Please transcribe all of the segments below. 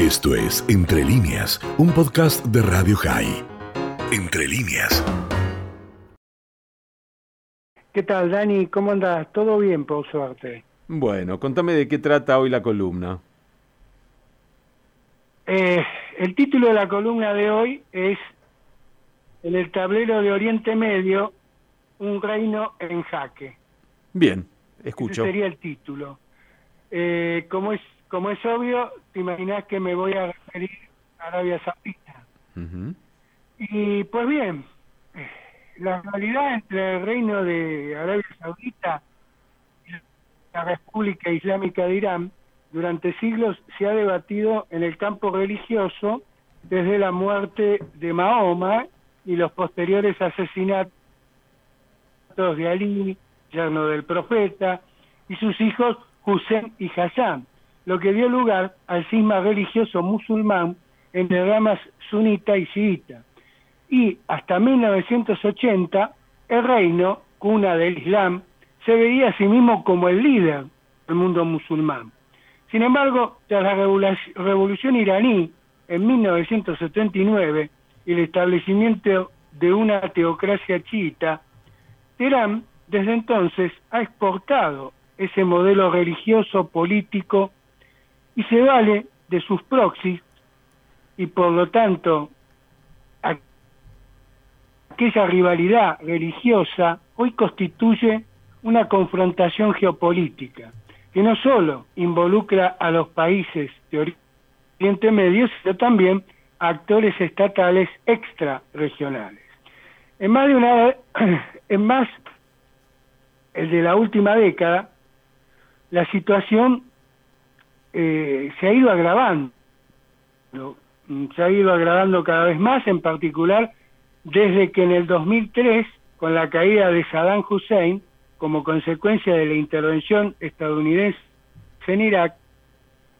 Esto es Entre líneas, un podcast de Radio High. Entre líneas. ¿Qué tal, Dani? ¿Cómo andas? ¿Todo bien, por suerte? Bueno, contame de qué trata hoy la columna. Eh, el título de la columna de hoy es En el tablero de Oriente Medio, un reino en jaque. Bien, escucho. Ese sería el título. Eh, como es como es obvio, te imaginas que me voy a referir a Arabia Saudita. Y pues bien, la realidad entre el reino de Arabia Saudita y la República Islámica de Irán durante siglos se ha debatido en el campo religioso desde la muerte de Mahoma y los posteriores asesinatos de Ali, yerno del profeta, y sus hijos Hussein y Hassan lo que dio lugar al cisma religioso musulmán entre ramas sunita y chiita. Y hasta 1980, el reino, cuna del Islam, se veía a sí mismo como el líder del mundo musulmán. Sin embargo, tras la revolución iraní en 1979 y el establecimiento de una teocracia chiita, Teherán desde entonces ha exportado ese modelo religioso político y se vale de sus proxies y por lo tanto aquella rivalidad religiosa hoy constituye una confrontación geopolítica que no solo involucra a los países de Oriente Medio, sino también a actores estatales extrarregionales. En más de una en más el de la última década, la situación eh, se ha ido agravando, mm, se ha ido agravando cada vez más, en particular desde que en el 2003, con la caída de Saddam Hussein, como consecuencia de la intervención estadounidense en Irak,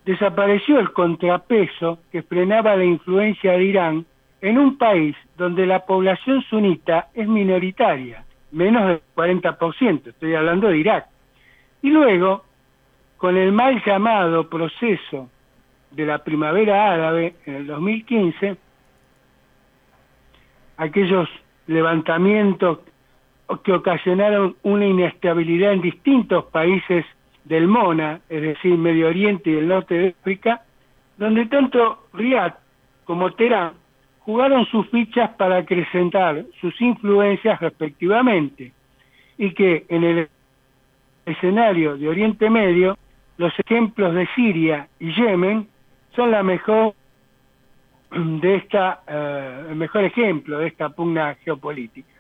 desapareció el contrapeso que frenaba la influencia de Irán en un país donde la población sunita es minoritaria, menos del 40%, estoy hablando de Irak. Y luego, con el mal llamado proceso de la primavera árabe en el 2015, aquellos levantamientos que ocasionaron una inestabilidad en distintos países del MONA, es decir, Medio Oriente y el norte de África, donde tanto Riyadh como Teherán jugaron sus fichas para acrecentar sus influencias respectivamente, y que en el escenario de Oriente Medio los ejemplos de Siria y Yemen son la mejor de esta eh, el mejor ejemplo de esta pugna geopolítica.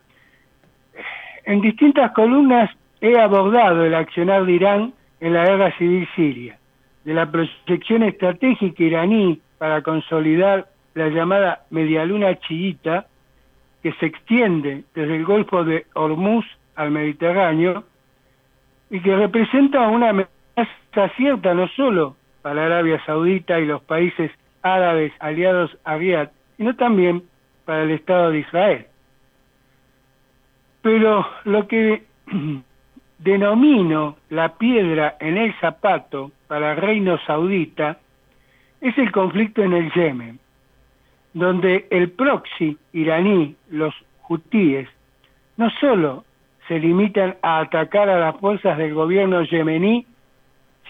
En distintas columnas he abordado el accionar de Irán en la guerra civil siria, de la proyección estratégica iraní para consolidar la llamada medialuna chiita que se extiende desde el Golfo de Hormuz al Mediterráneo y que representa una está cierta no solo para Arabia Saudita y los países árabes aliados a Riyadh, sino también para el Estado de Israel. Pero lo que denomino la piedra en el zapato para el reino saudita es el conflicto en el Yemen, donde el proxy iraní, los hutíes, no solo se limitan a atacar a las fuerzas del gobierno yemení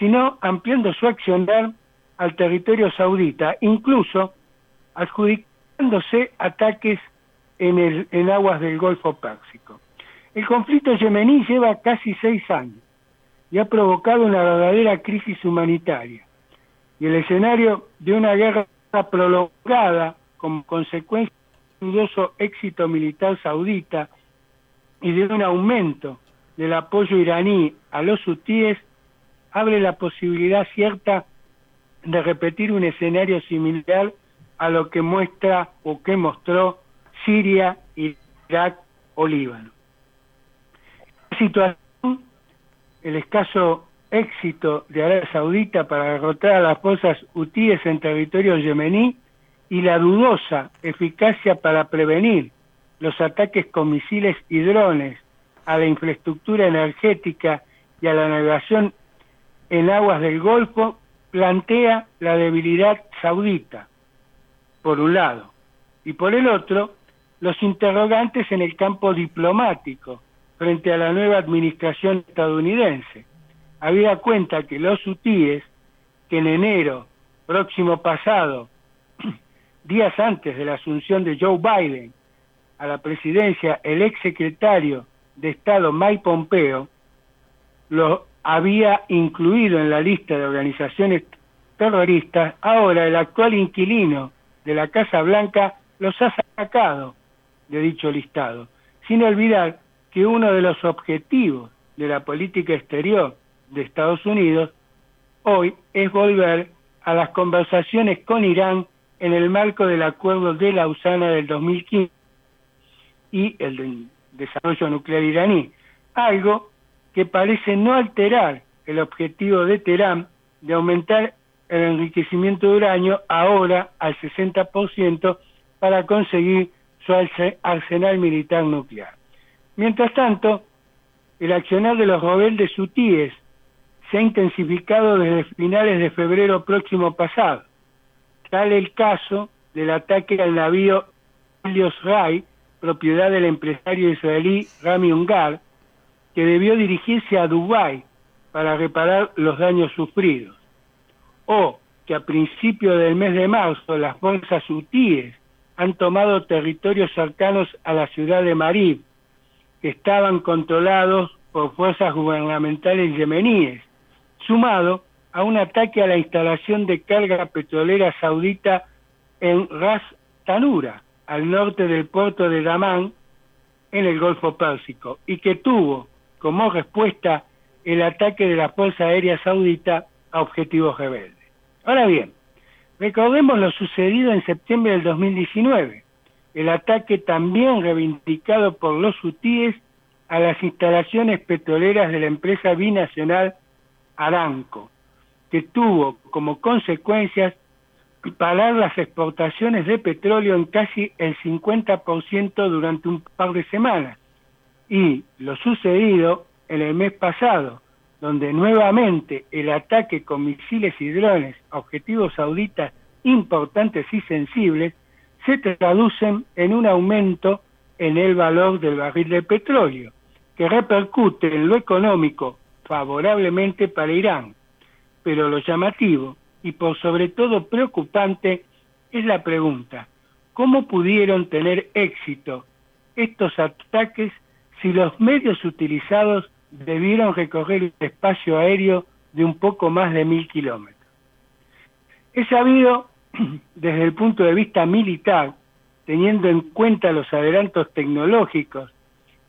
sino ampliando su accionar al territorio saudita, incluso adjudicándose ataques en, el, en aguas del Golfo Pérsico. El conflicto yemení lleva casi seis años y ha provocado una verdadera crisis humanitaria. Y el escenario de una guerra prolongada como consecuencia de un dudoso éxito militar saudita y de un aumento del apoyo iraní a los hutíes abre la posibilidad cierta de repetir un escenario similar a lo que muestra o que mostró Siria, Irak o Líbano. La situación, el escaso éxito de Arabia Saudita para derrotar a las fuerzas hutíes en territorio yemení y la dudosa eficacia para prevenir los ataques con misiles y drones a la infraestructura energética y a la navegación en aguas del Golfo plantea la debilidad saudita, por un lado, y por el otro, los interrogantes en el campo diplomático frente a la nueva administración estadounidense. Había cuenta que los hutíes, que en enero próximo pasado, días antes de la asunción de Joe Biden a la presidencia, el ex secretario de Estado Mike Pompeo lo había incluido en la lista de organizaciones terroristas, ahora el actual inquilino de la Casa Blanca los ha sacado de dicho listado, sin olvidar que uno de los objetivos de la política exterior de Estados Unidos hoy es volver a las conversaciones con Irán en el marco del acuerdo de Lausana del 2015 y el desarrollo nuclear iraní, algo que parece no alterar el objetivo de Teherán de aumentar el enriquecimiento de uranio ahora al 60% para conseguir su arsenal militar nuclear. Mientras tanto, el accionar de los rebeldes hutíes se ha intensificado desde finales de febrero próximo pasado. Tal el caso del ataque al navío Helios Ray, propiedad del empresario israelí Rami Ungar, que debió dirigirse a Dubái para reparar los daños sufridos. O que a principios del mes de marzo las fuerzas hutíes han tomado territorios cercanos a la ciudad de Marib, que estaban controlados por fuerzas gubernamentales yemeníes, sumado a un ataque a la instalación de carga petrolera saudita en Ras Tanura, al norte del puerto de Damán, en el Golfo Pérsico, y que tuvo como respuesta el ataque de la Fuerza Aérea Saudita a objetivos rebeldes. Ahora bien, Recordemos lo sucedido en septiembre del 2019, el ataque también reivindicado por los hutíes a las instalaciones petroleras de la empresa binacional Aramco, que tuvo como consecuencias parar las exportaciones de petróleo en casi el 50% durante un par de semanas. Y lo sucedido en el mes pasado, donde nuevamente el ataque con misiles y drones a objetivos sauditas importantes y sensibles se traducen en un aumento en el valor del barril de petróleo, que repercute en lo económico favorablemente para Irán. Pero lo llamativo y por sobre todo preocupante es la pregunta, ¿cómo pudieron tener éxito estos ataques si los medios utilizados debieron recorrer el espacio aéreo de un poco más de mil kilómetros. Es sabido desde el punto de vista militar, teniendo en cuenta los adelantos tecnológicos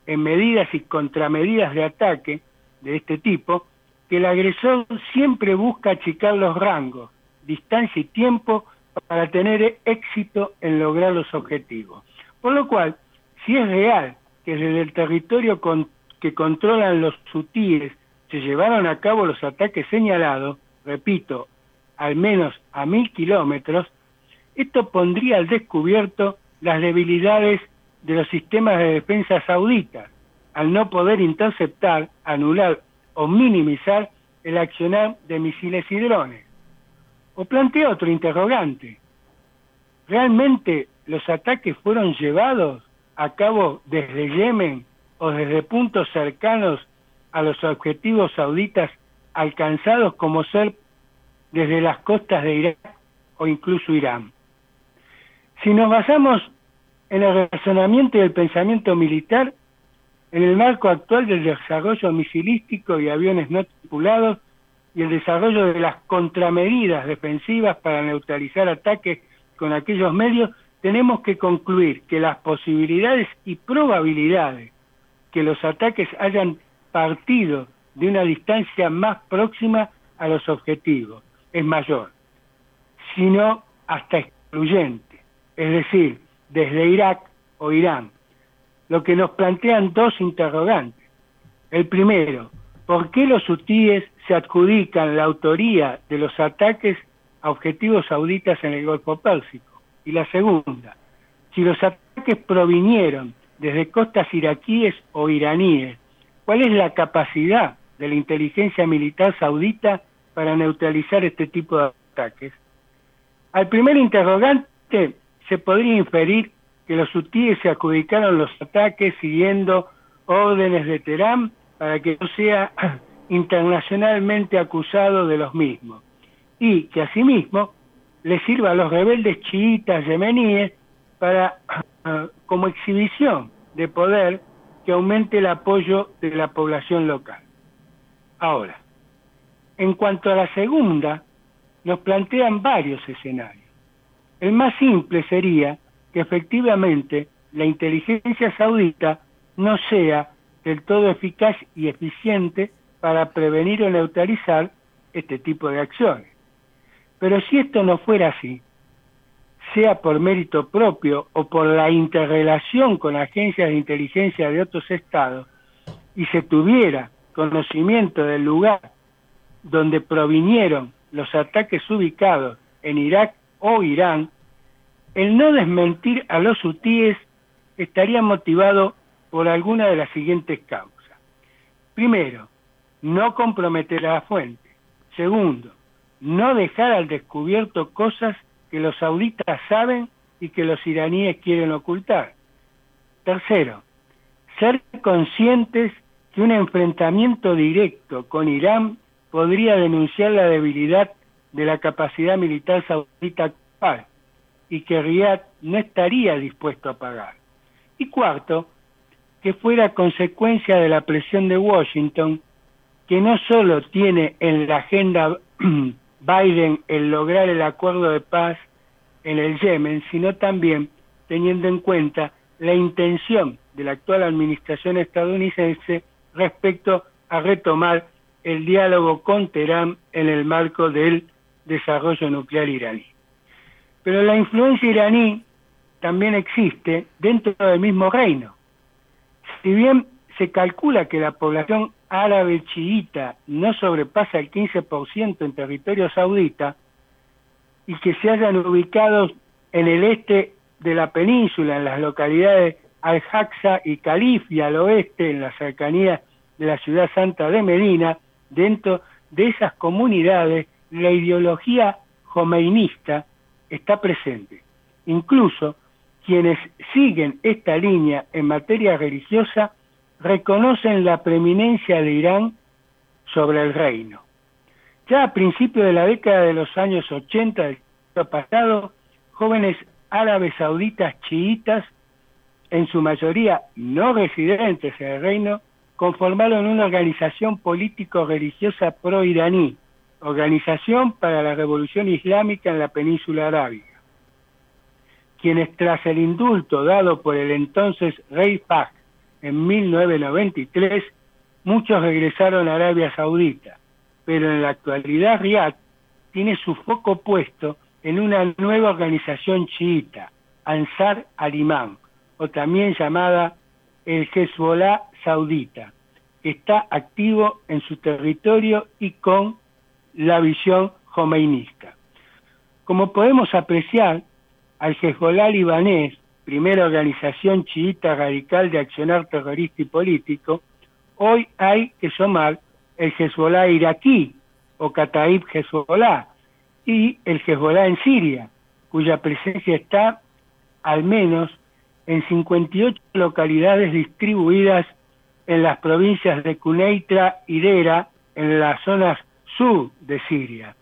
en medidas y contramedidas de ataque de este tipo, que el agresor siempre busca achicar los rangos, distancia y tiempo para tener éxito en lograr los objetivos. Por lo cual, si es real que desde el territorio con que controlan los sutíes se llevaron a cabo los ataques señalados, repito, al menos a mil kilómetros, esto pondría al descubierto las debilidades de los sistemas de defensa sauditas, al no poder interceptar, anular o minimizar el accionar de misiles y drones. O plantea otro interrogante. ¿Realmente los ataques fueron llevados a cabo desde Yemen o desde puntos cercanos a los objetivos sauditas alcanzados como ser desde las costas de Irak o incluso Irán. Si nos basamos en el razonamiento y el pensamiento militar, en el marco actual del desarrollo misilístico y aviones no tripulados y el desarrollo de las contramedidas defensivas para neutralizar ataques con aquellos medios, tenemos que concluir que las posibilidades y probabilidades que los ataques hayan partido de una distancia más próxima a los objetivos, es mayor, sino hasta excluyente, es decir, desde Irak o Irán, lo que nos plantean dos interrogantes. El primero, ¿por qué los hutíes se adjudican la autoría de los ataques a objetivos sauditas en el Golfo Pérsico? Y la segunda, si los ataques provinieron desde costas iraquíes o iraníes. ¿Cuál es la capacidad de la inteligencia militar saudita para neutralizar este tipo de ataques? Al primer interrogante se podría inferir que los hutíes se adjudicaron los ataques siguiendo órdenes de Teherán para que no sea internacionalmente acusado de los mismos y que asimismo le sirva a los rebeldes chiitas yemeníes para como exhibición de poder que aumente el apoyo de la población local. Ahora, en cuanto a la segunda, nos plantean varios escenarios. El más simple sería que efectivamente la inteligencia saudita no sea del todo eficaz y eficiente para prevenir o neutralizar este tipo de acciones. Pero si esto no fuera así, sea por mérito propio o por la interrelación con agencias de inteligencia de otros estados, y se tuviera conocimiento del lugar donde provinieron los ataques ubicados en Irak o Irán, el no desmentir a los hutíes estaría motivado por alguna de las siguientes causas. Primero, no comprometer a la fuente. Segundo, no dejar al descubierto cosas que los sauditas saben y que los iraníes quieren ocultar. Tercero, ser conscientes que un enfrentamiento directo con Irán podría denunciar la debilidad de la capacidad militar saudita actual y que Riyadh no estaría dispuesto a pagar. Y cuarto, que fuera consecuencia de la presión de Washington, que no solo tiene en la agenda Biden el lograr el acuerdo de paz en el Yemen, sino también teniendo en cuenta la intención de la actual administración estadounidense respecto a retomar el diálogo con Teherán en el marco del desarrollo nuclear iraní. Pero la influencia iraní también existe dentro del mismo reino. Si bien se calcula que la población árabe chiita no sobrepasa el 15% en territorio saudita y que se hayan ubicado en el este de la península, en las localidades Al-Aqsa y Calif, y al oeste, en la cercanía de la ciudad santa de Medina, dentro de esas comunidades, la ideología jomeinista está presente. Incluso quienes siguen esta línea en materia religiosa reconocen la preeminencia de Irán sobre el reino. Ya a principios de la década de los años 80 del siglo pasado, jóvenes árabes sauditas chiitas, en su mayoría no residentes en el reino, conformaron una organización político-religiosa pro-iraní, Organización para la Revolución Islámica en la Península Arábiga, quienes tras el indulto dado por el entonces rey Fahd en 1993, muchos regresaron a Arabia Saudita, pero en la actualidad Riyadh tiene su foco puesto en una nueva organización chiita, Ansar al-Imam, o también llamada el Hezbollah Saudita, que está activo en su territorio y con la visión jomeinista. Como podemos apreciar, al Hezbollah libanés primera organización chiita radical de accionar terrorista y político, hoy hay que sumar el Hezbollah iraquí o Kataib Hezbollah y el Hezbollah en Siria, cuya presencia está al menos en 58 localidades distribuidas en las provincias de Cuneitra y Dera, en las zonas sur de Siria.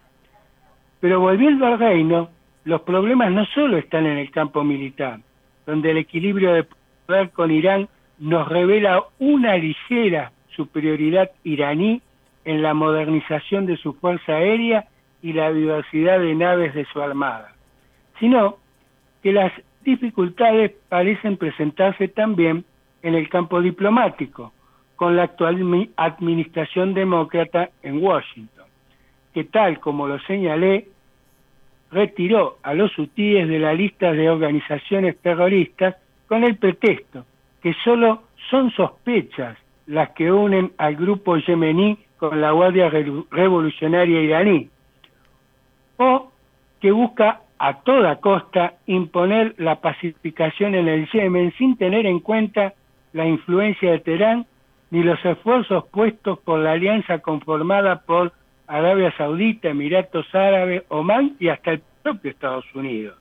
Pero volviendo al reino, los problemas no solo están en el campo militar, donde el equilibrio de poder con Irán nos revela una ligera superioridad iraní en la modernización de su fuerza aérea y la diversidad de naves de su armada, sino que las dificultades parecen presentarse también en el campo diplomático, con la actual administración demócrata en Washington, que tal como lo señalé, retiró a los hutíes de la lista de organizaciones terroristas con el pretexto que solo son sospechas las que unen al grupo yemení con la Guardia Revolucionaria iraní, o que busca a toda costa imponer la pacificación en el Yemen sin tener en cuenta la influencia de Teherán ni los esfuerzos puestos por la alianza conformada por Arabia Saudita, Emiratos Árabes, Omán y hasta el propio Estados Unidos.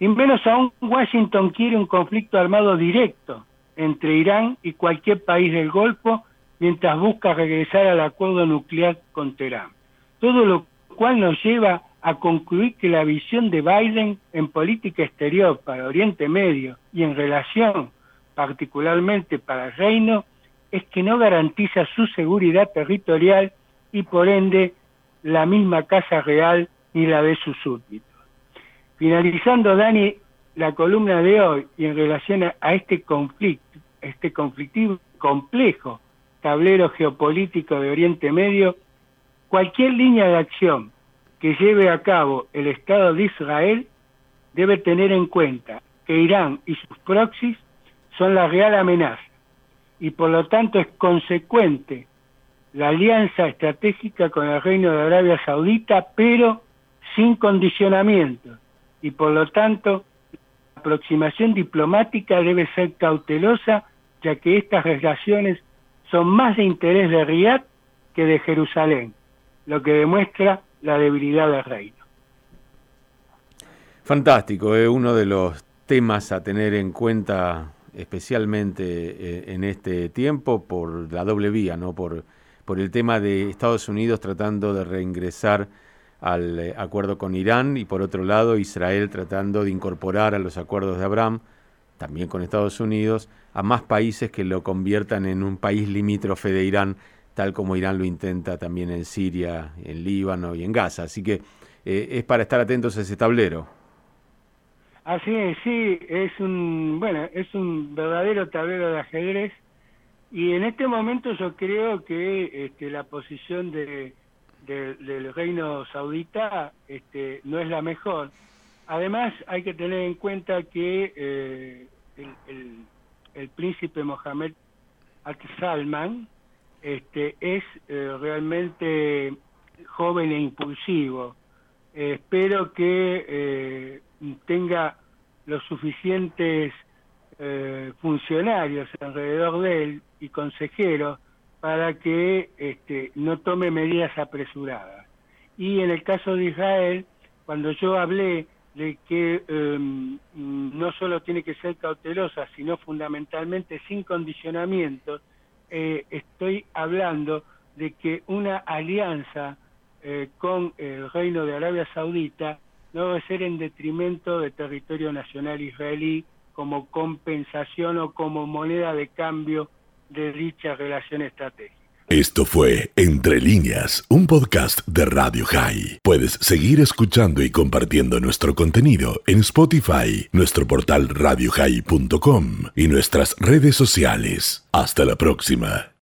Y menos aún, Washington quiere un conflicto armado directo entre Irán y cualquier país del Golfo mientras busca regresar al acuerdo nuclear con Teherán. Todo lo cual nos lleva a concluir que la visión de Biden en política exterior para Oriente Medio y en relación particularmente para el reino es que no garantiza su seguridad territorial y por ende la misma Casa Real ni la de sus súbditos. Finalizando, Dani, la columna de hoy y en relación a, este conflicto, este conflictivo complejo tablero geopolítico de Oriente Medio, cualquier línea de acción que lleve a cabo el Estado de Israel debe tener en cuenta que Irán y sus proxies son la real amenaza y por lo tanto es consecuente la alianza estratégica con el Reino de Arabia Saudita, pero sin condicionamiento y por lo tanto la aproximación diplomática debe ser cautelosa ya que estas relaciones son más de interés de Riyadh que de Jerusalén, lo que demuestra la debilidad del reino. Fantástico, es uno de los temas a tener en cuenta especialmente eh, en este tiempo por la doble vía, ¿no? Por, por el tema de Estados Unidos tratando de reingresar al eh, acuerdo con Irán y por otro lado Israel tratando de incorporar a los acuerdos de Abraham, también con Estados Unidos, a más países que lo conviertan en un país limítrofe de Irán tal como Irán lo intenta también en Siria, en Líbano y en Gaza. Así que eh, es para estar atentos a ese tablero. Así es, sí, es un, bueno, es un verdadero tablero de ajedrez y en este momento yo creo que este, la posición de, del reino saudita este, no es la mejor. Además hay que tener en cuenta que eh, el, el, príncipe Mohammed Al-Salman, este, es eh, realmente joven e impulsivo. Espero que eh, tenga los suficientes funcionarios alrededor de él y consejeros para que este, no tome medidas apresuradas. Y en el caso de Israel, cuando yo hablé de que em, no solo tiene que ser cautelosa, sino fundamentalmente sin condicionamientos, eh, estoy hablando de que una alianza eh, con el Reino de Arabia Saudita no debe ser en detrimento del territorio nacional israelí como compensación o como moneda de cambio de dicha relación estratégica. Esto fue Entre líneas, un podcast de Radio High. Puedes seguir escuchando y compartiendo nuestro contenido en Spotify, nuestro portal radiohigh.com y nuestras redes sociales. Hasta la próxima.